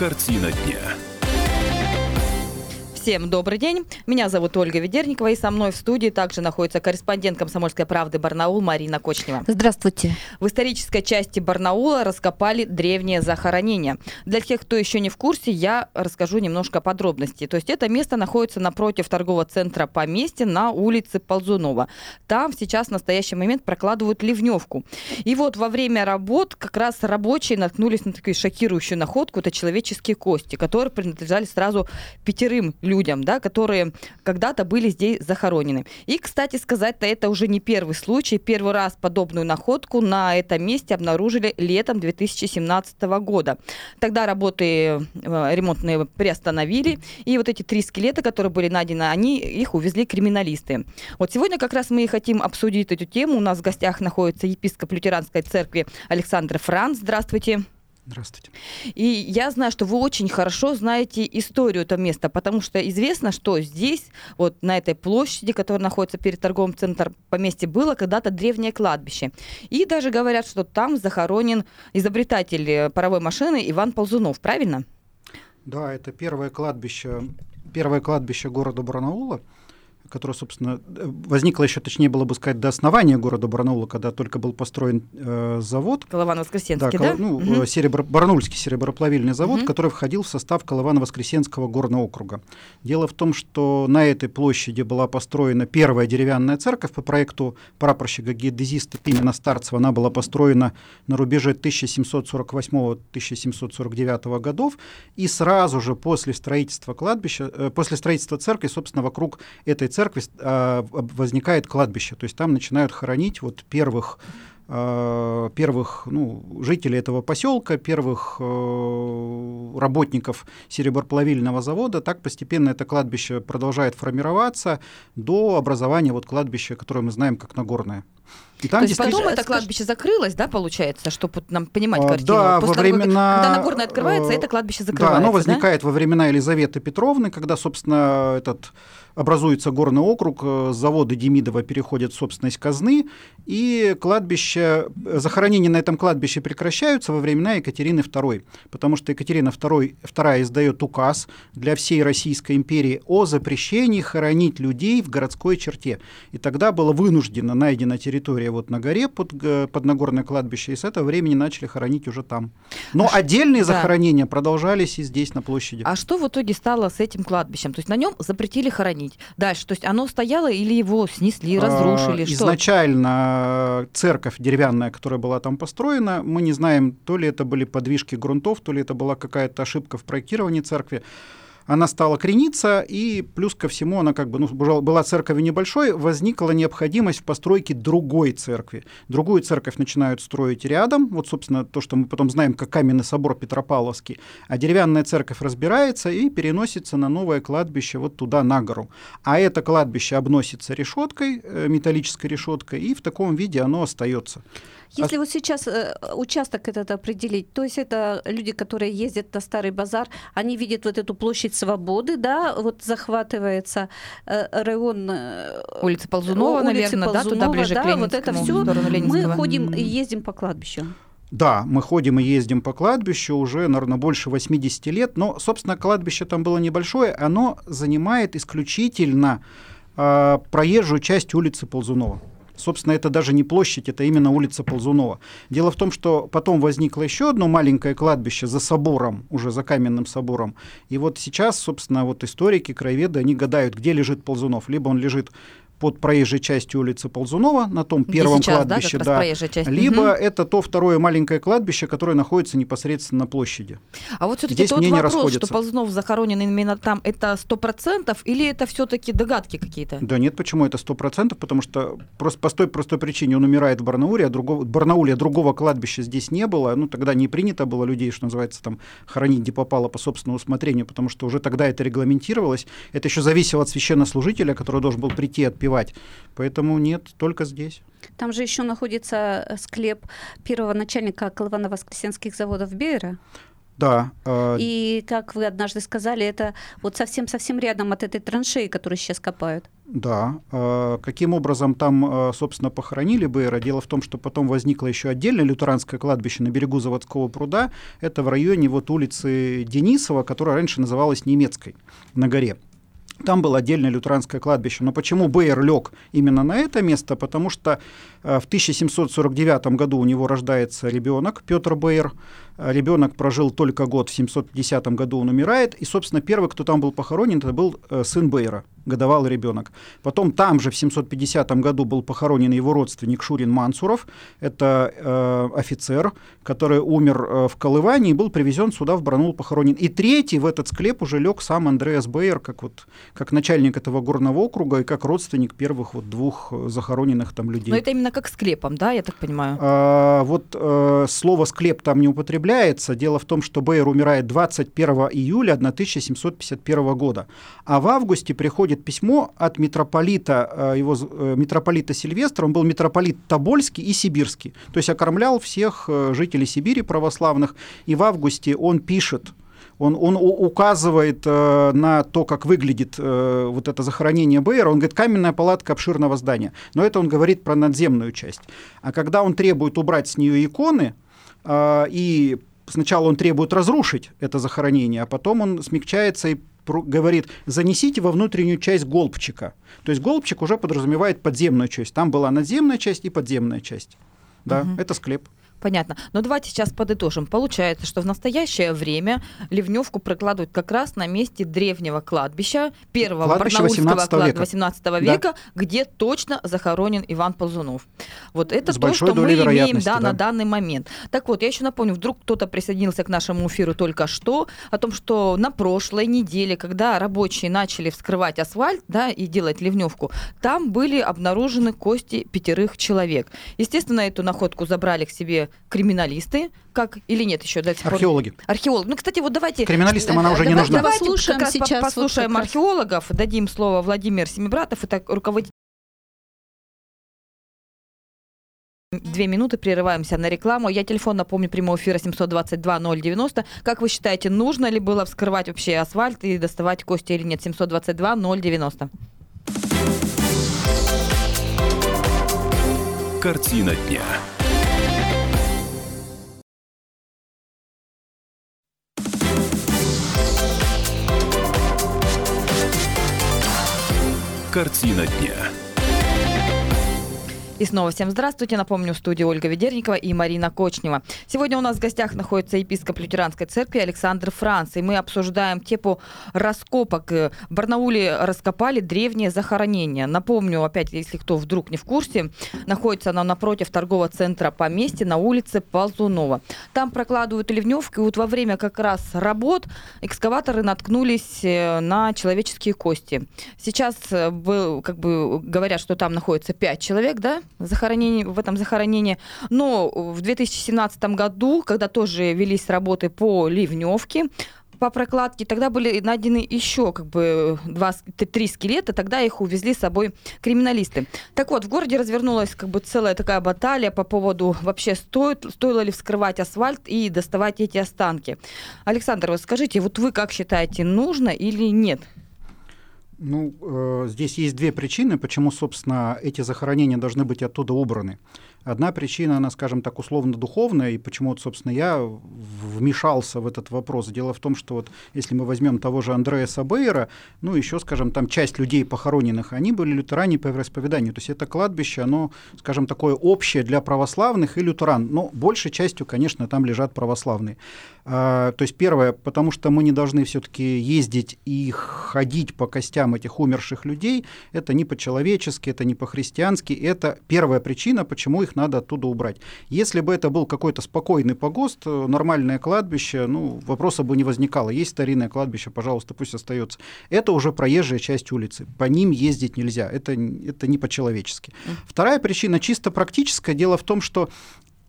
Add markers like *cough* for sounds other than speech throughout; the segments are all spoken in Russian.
Картина дня. Всем добрый день. Меня зовут Ольга Ведерникова, и со мной в студии также находится корреспондент «Комсомольской правды» Барнаул Марина Кочнева. Здравствуйте. В исторической части Барнаула раскопали древнее захоронение. Для тех, кто еще не в курсе, я расскажу немножко подробностей. То есть это место находится напротив торгового центра «Поместье» на улице Ползунова. Там сейчас в настоящий момент прокладывают ливневку. И вот во время работ как раз рабочие наткнулись на такую шокирующую находку. Это человеческие кости, которые принадлежали сразу пятерым людям, да, которые когда-то были здесь захоронены. И, кстати сказать-то, это уже не первый случай. Первый раз подобную находку на этом месте обнаружили летом 2017 года. Тогда работы э, ремонтные приостановили, и вот эти три скелета, которые были найдены, они их увезли криминалисты. Вот сегодня как раз мы и хотим обсудить эту тему. У нас в гостях находится епископ лютеранской церкви Александр Франц. Здравствуйте. Здравствуйте. И я знаю, что вы очень хорошо знаете историю этого места, потому что известно, что здесь, вот на этой площади, которая находится перед торговым центром поместья, было когда-то древнее кладбище. И даже говорят, что там захоронен изобретатель паровой машины Иван Ползунов, правильно? Да, это первое кладбище, первое кладбище города Барнаула которая, собственно, возникла еще, точнее было бы сказать, до основания города Барнаула, когда только был построен э, завод. Колывано-Воскресенский, да? да? Ну, угу. серебро, Барнаульский сереброплавильный завод, угу. который входил в состав Колывано-Воскресенского горного округа. Дело в том, что на этой площади была построена первая деревянная церковь по проекту прапорщика геодезиста Пимена Старцева. Она была построена на рубеже 1748-1749 годов, и сразу же после строительства кладбища, э, после строительства церкви, собственно, вокруг этой церкви церкви а, возникает кладбище, то есть там начинают хоронить вот первых а, первых ну, жителей этого поселка, первых э, работников сереброплавильного завода. Так постепенно это кладбище продолжает формироваться до образования вот кладбища, которое мы знаем как Нагорное. И там То есть потом это кладбище закрылось, да, получается, чтобы нам понимать а, картину? Да, После во времена... Когда Нагорное открывается, это кладбище закрывается, Да, оно возникает да? во времена Елизаветы Петровны, когда, собственно, этот образуется горный округ, э, заводы Демидова переходят в собственность казны, и кладбище, захоронения на этом кладбище прекращаются во времена Екатерины II, потому что Екатерина II, II издает указ для всей Российской империи о запрещении хоронить людей в городской черте. И тогда была вынуждена найдена территория вот на горе под, под Нагорное кладбище, и с этого времени начали хоронить уже там. Но а отдельные да. захоронения продолжались и здесь, на площади. А что в итоге стало с этим кладбищем? То есть на нем запретили хоронить дальше? То есть оно стояло или его снесли, а, разрушили? А, изначально церковь деревянная, которая была там построена, мы не знаем, то ли это были подвижки грунтов, то ли это была какая-то ошибка в проектировании церкви она стала крениться, и плюс ко всему она как бы, ну, была церковь небольшой, возникла необходимость в постройке другой церкви. Другую церковь начинают строить рядом, вот, собственно, то, что мы потом знаем, как каменный собор Петропавловский, а деревянная церковь разбирается и переносится на новое кладбище вот туда, на гору. А это кладбище обносится решеткой, э, металлической решеткой, и в таком виде оно остается. Если а... вот сейчас э, участок этот определить, то есть это люди, которые ездят на Старый базар, они видят вот эту площадь свободы, да, вот захватывается э, район... Э, улица Ползунова, улицы наверное, Ползунова, да, туда ближе да, к вот это все. Мы ходим и ездим по кладбищу. Да, мы ходим и ездим по кладбищу уже, наверное, больше 80 лет, но, собственно, кладбище там было небольшое, оно занимает исключительно э, проезжую часть улицы Ползунова. Собственно, это даже не площадь, это именно улица Ползунова. Дело в том, что потом возникло еще одно маленькое кладбище за собором, уже за каменным собором. И вот сейчас, собственно, вот историки, краеведы, они гадают, где лежит Ползунов. Либо он лежит под проезжей частью улицы Ползунова, на том первом сейчас, кладбище, да, да. либо угу. это то второе маленькое кладбище, которое находится непосредственно на площади. А вот все-таки тот вопрос, что Ползунов захоронен именно там, это сто процентов или это все-таки догадки какие-то? Да нет, почему это сто процентов? Потому что просто по той простой причине он умирает в Барнауле, а другого, Барнауле другого кладбища здесь не было, ну тогда не принято было людей, что называется, там хоронить где попало по собственному усмотрению, потому что уже тогда это регламентировалось. Это еще зависело от священнослужителя, который должен был прийти отпевать успевать. Поэтому нет, только здесь. Там же еще находится э, склеп первого начальника Колывано-Воскресенских заводов Бейера. Да. Э... И, как вы однажды сказали, это вот совсем-совсем рядом от этой траншеи, которую сейчас копают. Да. Э, каким образом там, э, собственно, похоронили Бейра? Дело в том, что потом возникло еще отдельное лютеранское кладбище на берегу Заводского пруда. Это в районе вот улицы Денисова, которая раньше называлась Немецкой, на горе. Там было отдельное лютеранское кладбище. Но почему Бейер лег именно на это место? Потому что в 1749 году у него рождается ребенок Петр Бейер. Ребенок прожил только год, в 750 году он умирает. И, собственно, первый, кто там был похоронен, это был сын Бейера годовалый ребенок. Потом там же в 750 году был похоронен его родственник Шурин Мансуров. Это э, офицер, который умер э, в Колыване и был привезен сюда в Барнаул похоронен. И третий в этот склеп уже лег сам Андреас Бейер, как, вот, как начальник этого горного округа и как родственник первых вот двух захороненных там людей. Но это именно как склепом, да, я так понимаю? А, вот э, слово «склеп» там не употребляется. Дело в том, что Бейер умирает 21 июля 1751 года. А в августе приходит письмо от митрополита, э, его э, митрополита Сильвестра, он был митрополит Тобольский и Сибирский, то есть окормлял всех э, жителей Сибири православных, и в августе он пишет, он, он указывает э, на то, как выглядит э, вот это захоронение Бейера. Он говорит, каменная палатка обширного здания. Но это он говорит про надземную часть. А когда он требует убрать с нее иконы, э, и сначала он требует разрушить это захоронение, а потом он смягчается и говорит, занесите во внутреннюю часть голбчика. То есть голбчик уже подразумевает подземную часть. Там была надземная часть и подземная часть. Да, угу. это склеп. Понятно. Но давайте сейчас подытожим. Получается, что в настоящее время ливневку прокладывают как раз на месте древнего кладбища, первого кладбище барнаульского 18 века, 18 века да. где точно захоронен Иван Ползунов. Вот это С то, что мы имеем да, да. на данный момент. Так вот, я еще напомню, вдруг кто-то присоединился к нашему эфиру только что, о том, что на прошлой неделе, когда рабочие начали вскрывать асфальт да, и делать ливневку, там были обнаружены кости пятерых человек. Естественно, эту находку забрали к себе криминалисты, как или нет еще до сих пор? Археологи. Археологи. Ну, кстати, вот давайте... Криминалистам она уже не нужна. Давайте послушаем сейчас послушаем вот археологов, дадим слово Владимир Семибратов, это руководитель Две минуты, прерываемся на рекламу. Я телефон, напомню, прямого эфира 722-090. Как вы считаете, нужно ли было вскрывать вообще асфальт и доставать кости или нет? 722-090. Картина дня. Картина дня. И снова всем здравствуйте. Напомню, в студии Ольга Ведерникова и Марина Кочнева. Сегодня у нас в гостях находится епископ Лютеранской церкви Александр Франц. И мы обсуждаем тему раскопок. В Барнауле раскопали древнее захоронение. Напомню, опять, если кто вдруг не в курсе, находится оно напротив торгового центра поместья на улице Ползунова. Там прокладывают ливневки. Вот во время как раз работ экскаваторы наткнулись э, на человеческие кости. Сейчас э, как бы говорят, что там находится пять человек, да, захоронении, в этом захоронении. Но в 2017 году, когда тоже велись работы по ливневке, по прокладке, тогда были найдены еще как бы два, три скелета, тогда их увезли с собой криминалисты. Так вот, в городе развернулась как бы целая такая баталия по поводу вообще стоит, стоило ли вскрывать асфальт и доставать эти останки. Александр, вот скажите, вот вы как считаете, нужно или нет? Ну, э, здесь есть две причины, почему, собственно, эти захоронения должны быть оттуда убраны. Одна причина, она, скажем так, условно-духовная, и почему, вот, собственно, я вмешался в этот вопрос. Дело в том, что вот если мы возьмем того же Андрея Сабейра, ну, еще, скажем, там часть людей похороненных, они были лютеране по вероисповеданию. То есть это кладбище, оно, скажем, такое общее для православных и лютеран. Но большей частью, конечно, там лежат православные. А, то есть первое, потому что мы не должны все-таки ездить и ходить по костям этих умерших людей. Это не по-человечески, это не по-христиански. Это первая причина, почему их их надо оттуда убрать. Если бы это был какой-то спокойный погост, э, нормальное кладбище, ну, вопроса бы не возникало. Есть старинное кладбище, пожалуйста, пусть остается. Это уже проезжая часть улицы. По ним ездить нельзя. Это, это не по-человечески. Вторая причина чисто практическая. Дело в том, что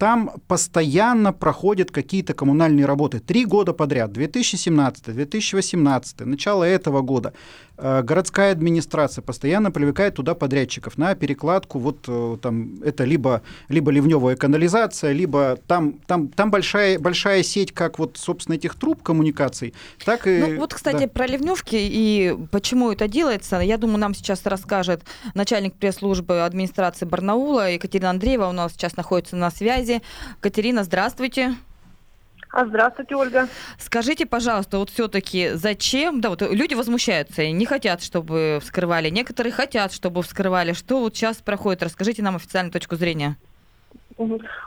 там постоянно проходят какие-то коммунальные работы. Три года подряд, 2017, 2018, начало этого года. Э, городская администрация постоянно привлекает туда подрядчиков на перекладку. Вот э, там это либо, либо ливневая канализация, либо там, там, там большая, большая сеть, как вот, собственно, этих труб коммуникаций, так и... Ну вот, кстати, да. про ливневки и почему это делается, я думаю, нам сейчас расскажет начальник пресс-службы администрации Барнаула Екатерина Андреева у нас сейчас находится на связи. Катерина, здравствуйте. А здравствуйте, Ольга. Скажите, пожалуйста, вот все-таки зачем, да, вот люди возмущаются, не хотят, чтобы вскрывали, некоторые хотят, чтобы вскрывали. Что вот сейчас проходит? Расскажите нам официальную точку зрения.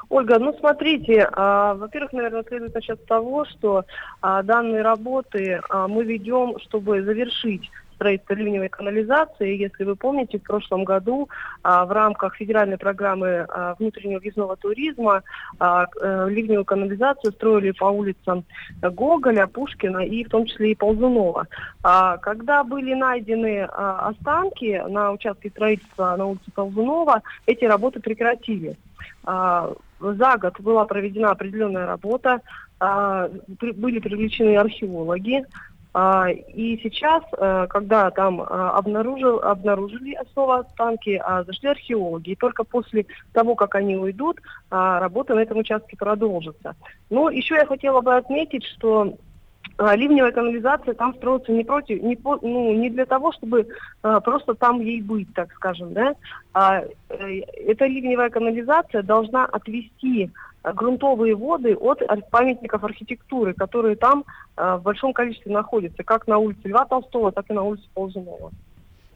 Ольга, ну смотрите, а, во-первых, наверное, следует начать с того, что а, данные работы а, мы ведем, чтобы завершить строительства ливневой канализации. Если вы помните, в прошлом году а, в рамках федеральной программы а, внутреннего въездного туризма а, а, ливневую канализацию строили по улицам Гоголя, Пушкина и в том числе и Ползунова. Когда были найдены останки на участке строительства на улице Ползунова, эти работы прекратили. За год была проведена определенная работа, были привлечены археологи, и сейчас, э, когда там а, обнаружил, обнаружили снова останки, а, зашли археологи, и только после того, как они уйдут, работа на этом участке продолжится. Но еще я хотела бы отметить, что ливневая канализация там строится не против, не, по, ну, не для того, чтобы а, просто там ей быть, так скажем, да. А, э, эта ливневая канализация должна отвести грунтовые воды от памятников архитектуры, которые там э, в большом количестве находятся, как на улице Льва Толстого, так и на улице Ползунова.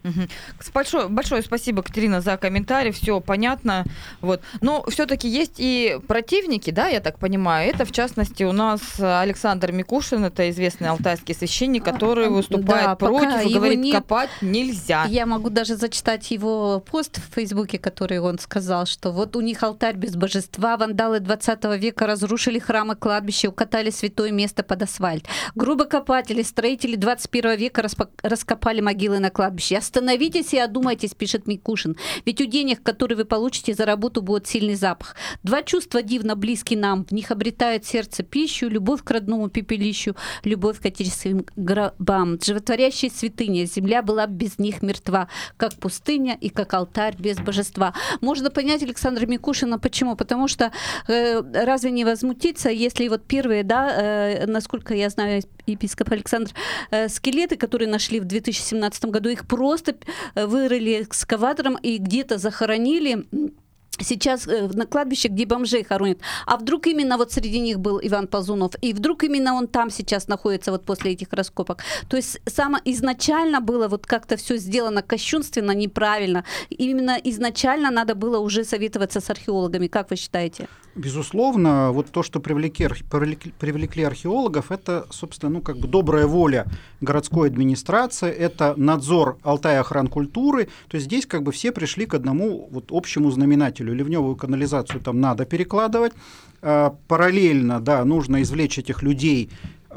Угу. Большое, большое спасибо, Катерина, за комментарий. Все понятно. Вот. Но все-таки есть и противники, да, я так понимаю. Это, в частности, у нас Александр Микушин, это известный алтайский священник, который выступает да, против и говорит, нет, копать нельзя. Я могу даже зачитать его пост в Фейсбуке, который он сказал, что вот у них алтарь без божества, вандалы 20 века разрушили храмы, кладбища, укатали святое место под асфальт. Грубокопатели, строители 21 века раскопали могилы на кладбище. Остановитесь и одумайтесь, пишет Микушин. Ведь у денег, которые вы получите за работу, будет сильный запах. Два чувства дивно близки нам. В них обретает сердце пищу, любовь к родному пепелищу, любовь к отечественным гробам. Животворящая святыня. Земля была без них мертва, как пустыня и как алтарь без божества. Можно понять Александра Микушина почему? Потому что э, разве не возмутиться, если вот первые, да, э, насколько я знаю, епископ Александр, э, скелеты, которые нашли в 2017 году, их просто э, вырыли экскаватором и где-то захоронили сейчас э, на кладбище, где бомжей хоронят. А вдруг именно вот среди них был Иван Ползунов, и вдруг именно он там сейчас находится вот после этих раскопок. То есть само изначально было вот как-то все сделано кощунственно, неправильно. Именно изначально надо было уже советоваться с археологами. Как вы считаете? Безусловно, вот то, что привлекли, привлекли, археологов, это, собственно, ну, как бы добрая воля городской администрации, это надзор Алтая охран культуры. То есть здесь как бы все пришли к одному вот общему знаменателю. Ливневую канализацию там надо перекладывать. А, параллельно, да, нужно извлечь этих людей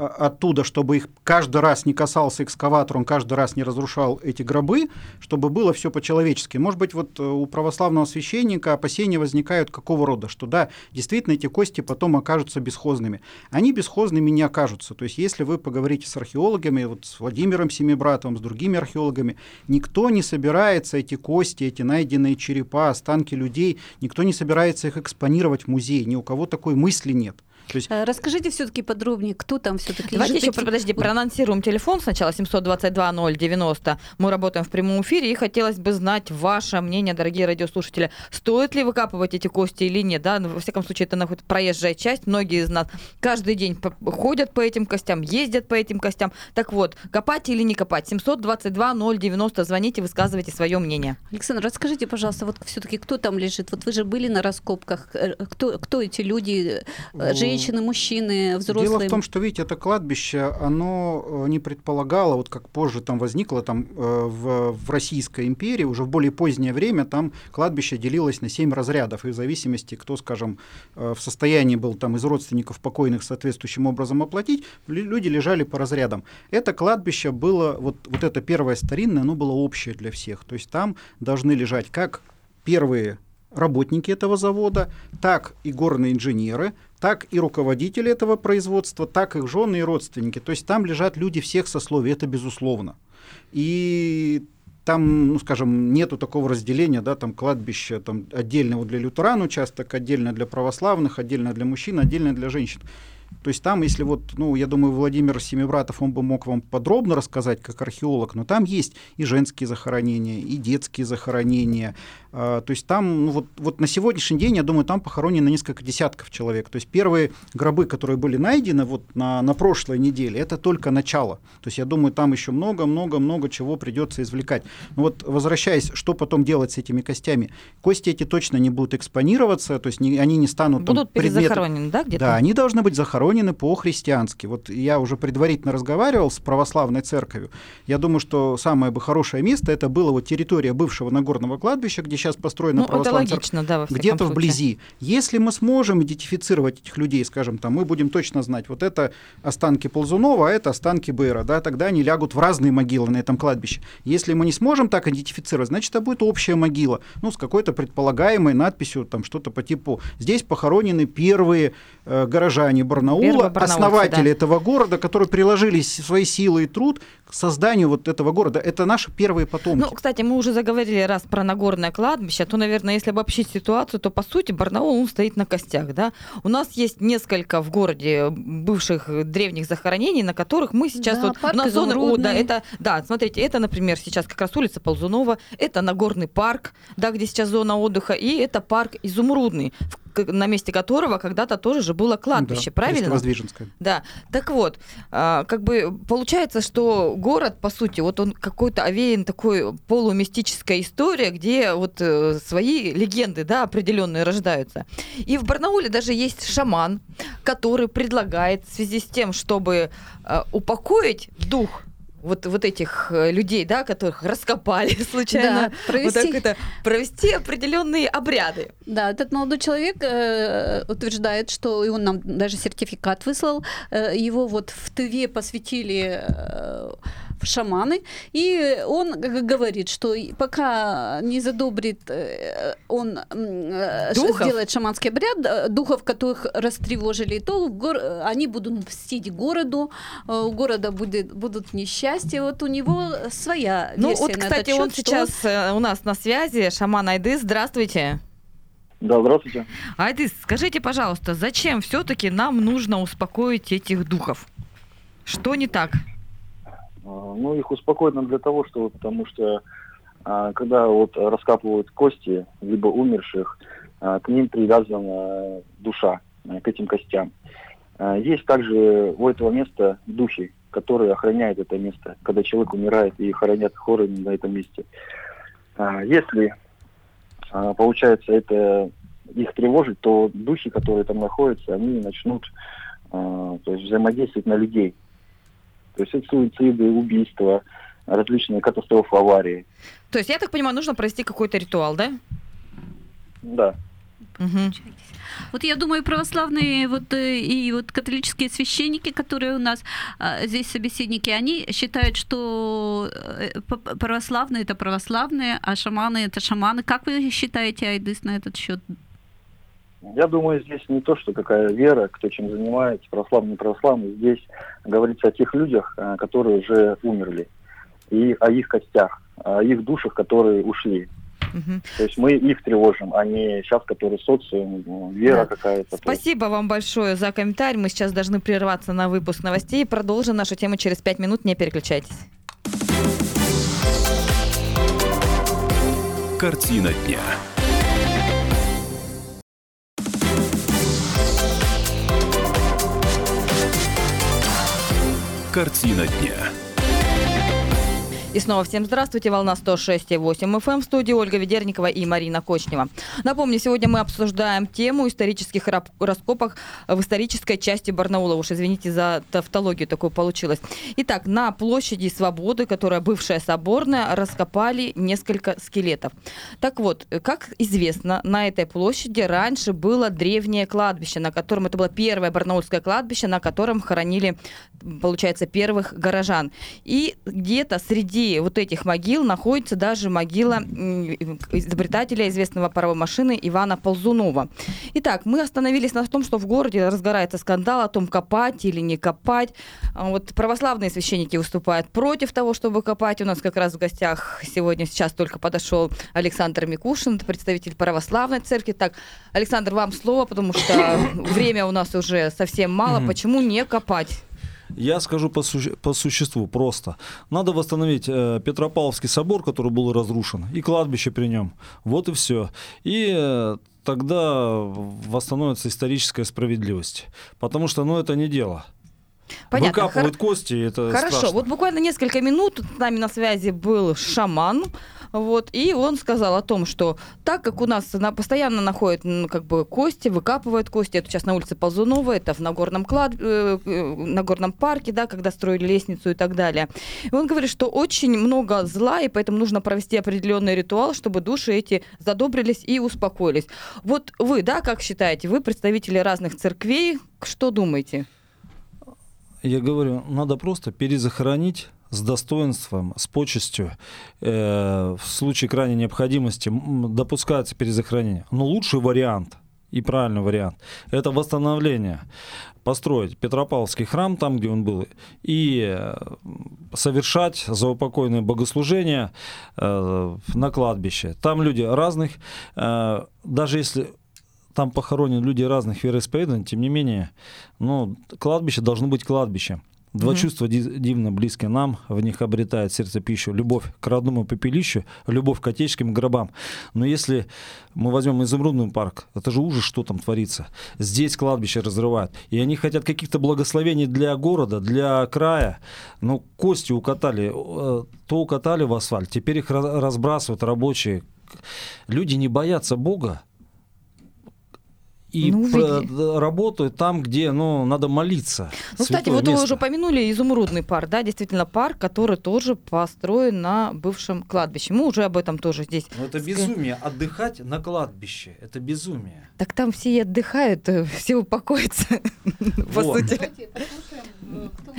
оттуда, чтобы их каждый раз не касался экскаватор, он каждый раз не разрушал эти гробы, чтобы было все по-человечески. Может быть, вот э, у православного священника опасения возникают какого рода, что да, действительно эти кости потом окажутся бесхозными. Они бесхозными не окажутся. То есть, если вы поговорите с археологами, вот с Владимиром Семибратовым, с другими археологами, никто не собирается эти кости, эти найденные черепа, останки людей, никто не собирается их экспонировать в музей, ни у кого такой мысли нет. То есть... Э, расскажите все-таки подробнее, кто там все-таки Давайте еще, эти... подожди, проанонсируем телефон сначала 722-090. Мы работаем в прямом эфире, и хотелось бы знать ваше мнение, дорогие радиослушатели. Стоит ли выкапывать эти кости или нет? Да? Во всяком случае, это находит проезжая часть. Многие из нас каждый день ходят по этим костям, ездят по этим костям. Так вот, копать или не копать? 722-090. Звоните, высказывайте свое мнение. Александр, расскажите, пожалуйста, вот все-таки кто там лежит? Вот вы же были на раскопках. Э, кто, кто эти люди? Э, женщины? женщины, мужчины, взрослые? Дело в том, что, видите, это кладбище, оно э, не предполагало, вот как позже там возникло там э, в, в Российской империи, уже в более позднее время там кладбище делилось на семь разрядов, и в зависимости, кто, скажем, э, в состоянии был там из родственников покойных соответствующим образом оплатить, люди лежали по разрядам. Это кладбище было, вот, вот это первое старинное, оно было общее для всех, то есть там должны лежать как первые работники этого завода, так и горные инженеры, так и руководители этого производства, так их жены и родственники. То есть там лежат люди всех сословий, это безусловно. И там, ну, скажем, нету такого разделения, да, там кладбище там отдельно вот для лютеран участок, отдельно для православных, отдельно для мужчин, отдельно для женщин. То есть там, если вот, ну, я думаю, Владимир Семибратов, он бы мог вам подробно рассказать, как археолог, но там есть и женские захоронения, и детские захоронения. А, то есть там, ну, вот, вот на сегодняшний день, я думаю, там похоронено несколько десятков человек. То есть первые гробы, которые были найдены вот на, на прошлой неделе, это только начало. То есть я думаю, там еще много-много-много чего придется извлекать. Но вот возвращаясь, что потом делать с этими костями? Кости эти точно не будут экспонироваться, то есть не, они не станут... Будут там, перезахоронены, да, где-то? Да, они должны быть захоронены по-христиански. Вот я уже предварительно разговаривал с православной церковью. Я думаю, что самое бы хорошее место это было вот территория бывшего Нагорного кладбища, где сейчас построена ну, православная это логично, церковь. Да, где-то вблизи. Если мы сможем идентифицировать этих людей, скажем, там, мы будем точно знать, вот это останки Ползунова, а это останки Бэра, да, тогда они лягут в разные могилы на этом кладбище. Если мы не сможем так идентифицировать, значит, это будет общая могила, ну, с какой-то предполагаемой надписью, там, что-то по типу «Здесь похоронены первые э, горожане Барнаула, основатели да. этого города, которые приложили свои силы и труд к созданию вот этого города. Это наши первые потомки. Ну, кстати, мы уже заговорили раз про Нагорное кладбище, то, наверное, если обобщить ситуацию, то, по сути, Барнаул, он стоит на костях, да. У нас есть несколько в городе бывших древних захоронений, на которых мы сейчас... Да, вот, у нас о, да, это, да, смотрите, это, например, сейчас как раз улица Ползунова, это Нагорный парк, да, где сейчас зона отдыха, и это парк Изумрудный, в на месте которого когда-то тоже же было кладбище, да, правильно? Воздвиженское. Да. Так вот, а, как бы получается, что город, по сути, вот он какой-то овеян такой полумистической историей, где вот э, свои легенды, да, определенные рождаются. И в Барнауле даже есть шаман, который предлагает в связи с тем, чтобы э, упокоить дух вот, вот этих э, людей, да, которых раскопали *laughs* случайно, да, провести... вот так это, провести определенные обряды. Да, этот молодой человек э, утверждает, что и он нам даже сертификат выслал, э, его вот в ТВ посвятили э, шаманы, и он говорит, что пока не задобрит э, он э, духов? сделает шаманский обряд, э, духов, которых растревожили, то гор... они будут мстить городу, у города будет, будут несчастья, вот у него своя ну, версия вот, на кстати, этот счет, он сейчас у нас на связи, шаман Айдыс, здравствуйте. Да, здравствуйте. Айдыс, скажите, пожалуйста, зачем все-таки нам нужно успокоить этих духов? Что не так? А, ну, их успокоить нам для того, что, потому что а, когда вот раскапывают кости, либо умерших, а, к ним привязана душа, к этим костям. Есть также у этого места духи, которые охраняют это место, когда человек умирает и хранят хоры на этом месте. Если, получается, это их тревожит, то духи, которые там находятся, они начнут то есть взаимодействовать на людей. То есть это суициды, убийства, различные катастрофы, аварии. То есть, я так понимаю, нужно провести какой-то ритуал, да? Да. Угу. Вот я думаю, православные вот э, и вот католические священники, которые у нас а, здесь собеседники, они считают, что э, православные это православные, а шаманы это шаманы. Как вы считаете, Айдыс, на этот счет? Я думаю, здесь не то, что какая вера, кто чем занимается, православный, не православный. Здесь говорится о тех людях, э, которые уже умерли, и о их костях, о их душах, которые ушли. Угу. То есть мы их тревожим, а не сейчас, который социум, ну, вера да. какая-то. Спасибо вам большое за комментарий. Мы сейчас должны прерваться на выпуск новостей. Продолжим нашу тему через пять минут. Не переключайтесь. Картина дня. Картина дня. И снова всем здравствуйте. Волна 106,8 FM в студии Ольга Ведерникова и Марина Кочнева. Напомню, сегодня мы обсуждаем тему исторических раскопок в исторической части Барнаула. Уж извините за тавтологию, такое получилось. Итак, на площади Свободы, которая бывшая соборная, раскопали несколько скелетов. Так вот, как известно, на этой площади раньше было древнее кладбище, на котором это было первое барнаульское кладбище, на котором хоронили, получается, первых горожан. И где-то среди среди вот этих могил находится даже могила изобретателя известного паровой машины Ивана Ползунова. Итак, мы остановились на том, что в городе разгорается скандал о том, копать или не копать. А вот православные священники выступают против того, чтобы копать. У нас как раз в гостях сегодня сейчас только подошел Александр Микушин, представитель православной церкви. Так, Александр, вам слово, потому что *coughs* время у нас уже совсем мало. Почему не копать? Я скажу по, су- по существу просто. Надо восстановить э, Петропавловский собор, который был разрушен, и кладбище при нем. Вот и все. И э, тогда восстановится историческая справедливость. Потому что, ну, это не дело. Понятно. Выкапывают кости, это Хорошо, страшно. вот буквально несколько минут с нами на связи был шаман, вот, и он сказал о том, что так как у нас на, постоянно находят ну, как бы кости, выкапывают кости, это сейчас на улице Ползунова, это в Нагорном, клад, э, э, Нагорном парке, да, когда строили лестницу и так далее. И он говорит, что очень много зла, и поэтому нужно провести определенный ритуал, чтобы души эти задобрились и успокоились. Вот вы, да, как считаете, вы представители разных церквей, что думаете? Я говорю, надо просто перезахоронить с достоинством, с почестью. Э, в случае крайней необходимости допускается перезахоронение. Но лучший вариант и правильный вариант – это восстановление. Построить Петропавловский храм там, где он был, и э, совершать заупокойное богослужение э, на кладбище. Там люди разных, э, даже если там похоронены люди разных вероисповеданий, тем не менее, ну, кладбище должно быть кладбищем. Два Мгм. чувства ди- дивно близкие нам, в них обретает сердце пищу. Любовь к родному пепелищу, любовь к отеческим гробам. Но если мы возьмем изумрудный парк, это же ужас, что там творится. Здесь кладбище разрывают. И они хотят каких-то благословений для города, для края. Но кости укатали, э, то укатали в асфальт, теперь их раз- разбрасывают рабочие. Люди не боятся Бога, и Ну, работают там, где ну, надо молиться. Ну, кстати, вот вы место. уже упомянули изумрудный парк, да, действительно парк, который тоже построен на бывшем кладбище. Мы уже об этом тоже здесь. Ну, это безумие. Отдыхать на кладбище. Это безумие. Так там все и отдыхают, э, все упокоятся, *laughs* по сути.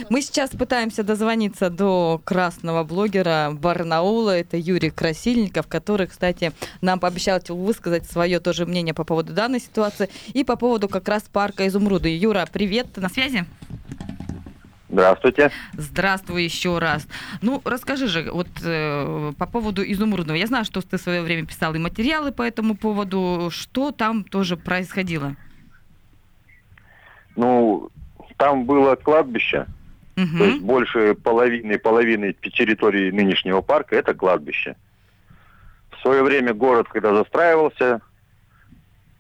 Мы сейчас пытаемся дозвониться до красного блогера Барнаула, это Юрий Красильников, который, кстати, нам пообещал высказать свое тоже мнение по поводу данной ситуации и по поводу как раз парка Изумруды. Юра, привет, ты на связи? Здравствуйте. Здравствуй еще раз. Ну, расскажи же, вот э, по поводу изумрудного. Я знаю, что ты в свое время писал и материалы по этому поводу. Что там тоже происходило? Ну, там было кладбище, Мгм. то есть больше половины половины территории нынешнего парка это кладбище. В свое время город, когда застраивался,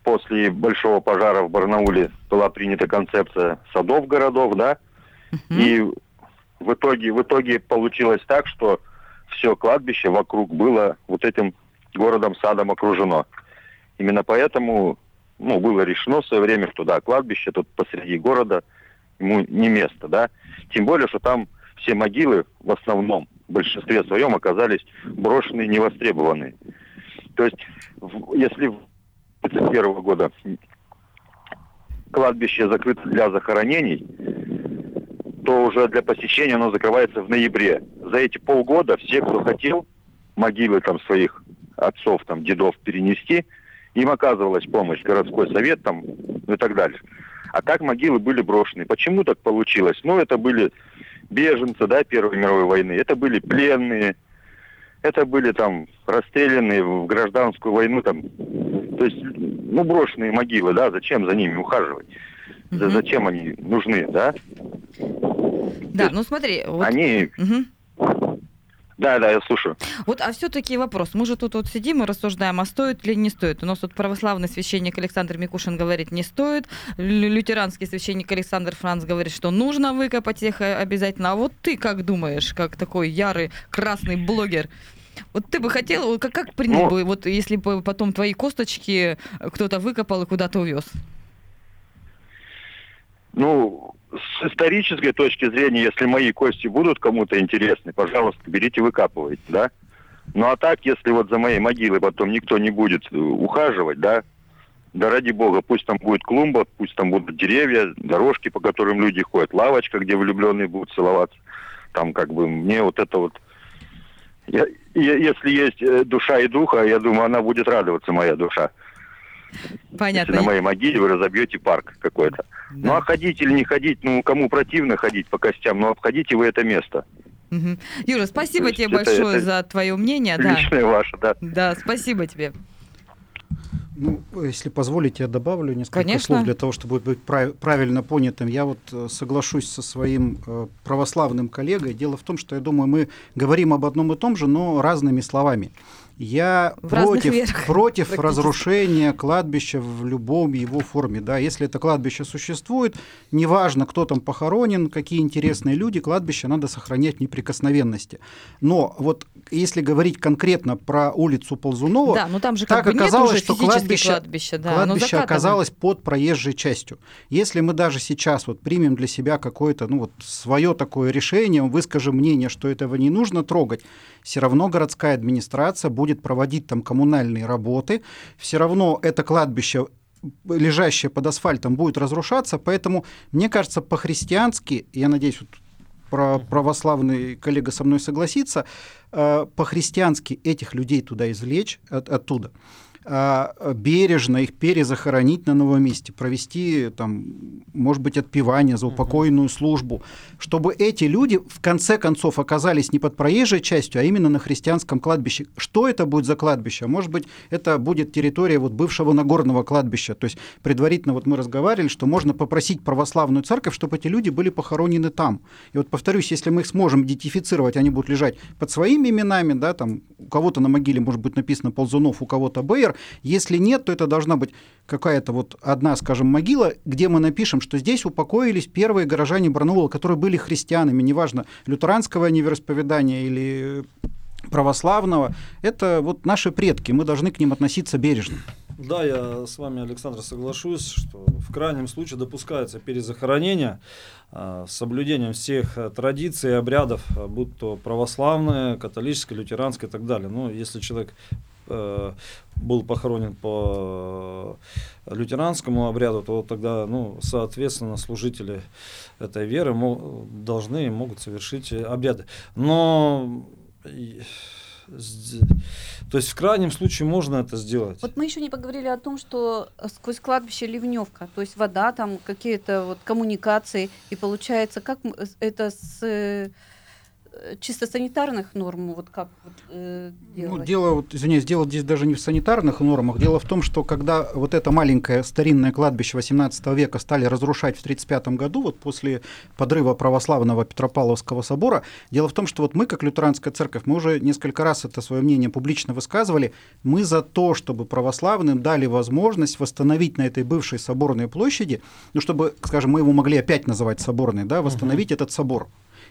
после большого пожара в Барнауле была принята концепция садов городов, да, Мгм. и в итоге, в итоге получилось так, что все кладбище вокруг было вот этим городом-садом окружено. Именно поэтому ну, было решено в свое время, что да, кладбище тут посреди города, ему не место, да. Тем более, что там все могилы в основном, в большинстве своем оказались брошенные, невостребованные. То есть, если в 1931 года кладбище закрыто для захоронений, то уже для посещения оно закрывается в ноябре. За эти полгода все, кто хотел могилы там своих отцов, там, дедов перенести, им оказывалась помощь, городской совет там ну и так далее. А так могилы были брошены. Почему так получилось? Ну, это были беженцы, да, Первой мировой войны, это были пленные, это были там расстрелянные в гражданскую войну, там, то есть, ну, брошенные могилы, да, зачем за ними ухаживать? Мгм. Зачем они нужны, да? Да, ну смотри, вот, Они, Мгм. Да, да, я слушаю. вот а все-таки вопрос. Мы же тут вот сидим и рассуждаем, а стоит ли не стоит. У нас тут православный священник Александр Микушин говорит, не стоит. Лю- Лютеранский священник Александр Франц говорит, что нужно выкопать их э, обязательно. А вот ты как думаешь, как такой ярый красный блогер? Вот ты бы хотел, как, как принял Ну- бы, вот если бы потом твои косточки э, кто-то выкопал и куда-то увез? Ну, с исторической точки зрения, если мои кости будут кому-то интересны, пожалуйста, берите, выкапывайте, да? Ну а так, если вот за моей могилой потом никто не будет э, ухаживать, да, да ради бога, пусть там будет клумба, пусть там будут деревья, дорожки, по которым люди ходят, лавочка, где влюбленные будут целоваться. Там как бы мне вот это вот Я, я- если есть э, душа и духа, я думаю, она будет радоваться, моя душа. Понятно. Если на моей могиле вы разобьете парк какой-то. Ну а ходить или не ходить, ну кому противно ходить по костям, но обходите вы это место. Мгм. Юра, спасибо тебе это- большое это за твое мнение. Да. Личное ваше, да. да, спасибо тебе. Ну, если позволите, я добавлю несколько Конечно. слов для того, чтобы быть прав- правильно понятым. Я вот э, соглашусь со своим э, православным коллегой. Дело в том, что я думаю, мы говорим об одном и том же, но разными словами. Я В против, против разрушения кладбища в любом его форме. Да, если это кладбище существует, неважно, кто там похоронен, какие интересные люди, кладбище надо сохранять неприкосновенности. Но вот если говорить конкретно про улицу Ползунова, Да, ну там же как так нет оказалось, что кладбище, кладбища, да, кладбище оказалось под проезжей частью. Если мы даже сейчас вот примем для себя какое-то, ну вот свое такое решение, выскажем мнение, что этого не нужно трогать, все равно городская администрация будет проводить там коммунальные работы, все равно это кладбище лежащее под асфальтом будет разрушаться, поэтому мне кажется по-христиански, я надеюсь, вот про православный коллега со мной согласится, э, по-христиански этих людей туда извлечь от- оттуда, бережно их перезахоронить на новом месте, провести там, может быть, отпевание за упокойную службу, чтобы эти люди в конце концов оказались не под проезжей частью, а именно на христианском кладбище. Что это будет за кладбище? Может быть, это будет территория вот бывшего Нагорного кладбища. То есть предварительно вот мы разговаривали, что можно попросить православную церковь, чтобы эти люди были похоронены там. И вот повторюсь, если мы их сможем идентифицировать, они будут лежать под своими именами, да, там у кого-то на могиле может быть написано Ползунов, у кого-то Бейер. Если нет, то это должна быть какая-то вот одна, скажем, могила, где мы напишем, что здесь упокоились первые горожане Барнаула, которые были христианами, неважно, лютеранского они или православного. Это вот наши предки, мы должны к ним относиться бережно. Да, я с вами, Александр, соглашусь, что в крайнем случае допускается перезахоронение а, с соблюдением всех а, традиций и обрядов, будь то православные, католические, лютеранские и так далее. Но если человек э, был похоронен по э, лютеранскому обряду, то тогда, ну, соответственно, служители этой веры мо- должны и могут совершить э, обряды. Но то есть в крайнем случае можно это сделать. Вот мы еще не поговорили о том, что э, сквозь кладбище ливневка, то есть вода, там какие-то вот коммуникации, и получается, как это с э, э, чисто санитарных норм, вот как вот, э, Ну, дело, вот, извиняюсь, дело здесь даже не в санитарных нормах. Дело в том, что когда вот это маленькое старинное кладбище 18 века стали разрушать в 1935 году, вот после подрыва православного Петропавловского собора, дело в том, что вот мы, как лютеранская церковь, мы уже несколько раз это свое мнение публично высказывали, мы за то, чтобы православным дали возможность восстановить на этой бывшей соборной площади, ну, чтобы, скажем, мы его могли опять называть соборной, да, восстановить этот собор.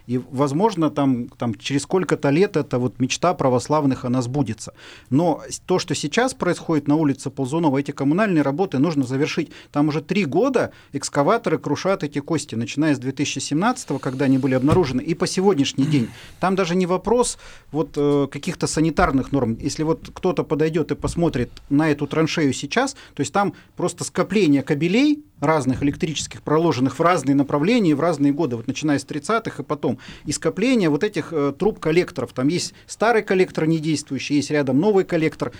И, возможно, там, там через сколько-то лет эта вот мечта православных, она сбудется. Но то, что сейчас происходит на улице Ползунова, эти коммунальные работы нужно завершить. Там уже три года экскаваторы крушат эти кости, начиная с 2017 когда они были обнаружены, и по сегодняшний день. Там даже не вопрос вот э, каких-то санитарных норм. Если вот кто-то подойдет и посмотрит на эту траншею сейчас, то есть там просто скопление кабелей, разных электрических, проложенных в разные направления, в разные годы, вот начиная с 30-х и потом. И скопление вот этих э, труб коллекторов. Там есть старый коллектор недействующий, есть рядом новый коллектор.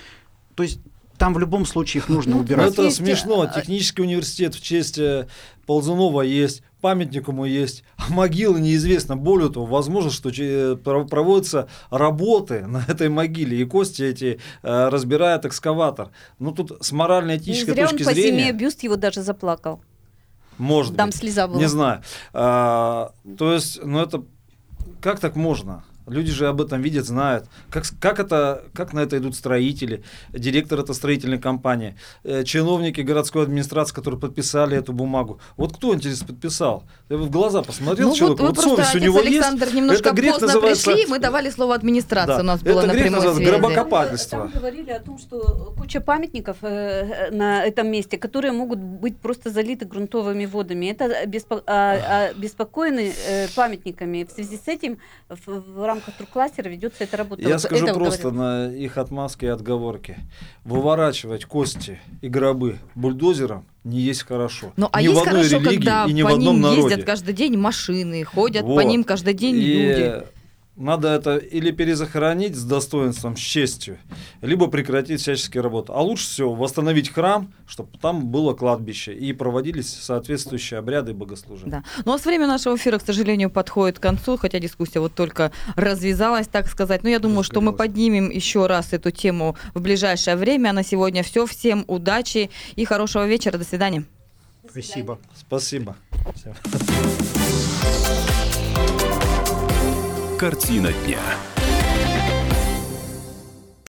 То есть там в любом случае их нужно Ну, Ну, убирать. это есть, смешно. Технический университет в честь э, Ползунова есть, памятник ему есть, а могилы неизвестно. Более того, возможно, что про- проводятся работы на этой могиле, и кости эти э, разбирает экскаватор. Ну, тут с Не морально-этической зря он точки по зрения... зиме бюст его даже заплакал. Может Там быть. слеза была. Не знаю. А, то есть, ну это как так можно? Люди же об этом видят, знают. Как, как, это, как на это идут строители, директор этой строительной компании, э, чиновники городской администрации, которые подписали эту бумагу. Вот кто, интересно, подписал? Я бы в глаза посмотрел Ну вот человеку, вот просто, совесть у него Александр, есть. немножко это грех поздно называется... пришли, мы давали слово администрации, Да. у нас было Это на грех прямой называется связи. гробокопательство. Там говорили о том, что куча памятников э, на этом месте, которые могут быть просто залиты грунтовыми водами. Это беспо- а- а- беспокоены э, памятниками. В связи с этим в, в рамках туркластера ведется эта работа. Я Вот скажу это просто говорил. на их отмазки и отговорки. Выворачивать кости и гробы бульдозером не есть хорошо. Ну, а ни есть в одной хорошо, религии когда и ни по в одном ним народе. ездят каждый день машины, ходят по Вот. ним каждый день И люди. Надо это или перезахоронить с достоинством, с честью, либо прекратить всяческие работы. А лучше всего восстановить храм, чтобы там было кладбище и проводились соответствующие обряды и богослужения. Да. Ну а с время нашего эфира, к сожалению, подходит к концу, хотя дискуссия вот только развязалась, так сказать. Но я думаю, что мы поднимем еще раз эту тему в ближайшее время. А на сегодня все. Всем удачи и хорошего вечера. До свидания. Спасибо. Спасибо. Всем. Картина дня.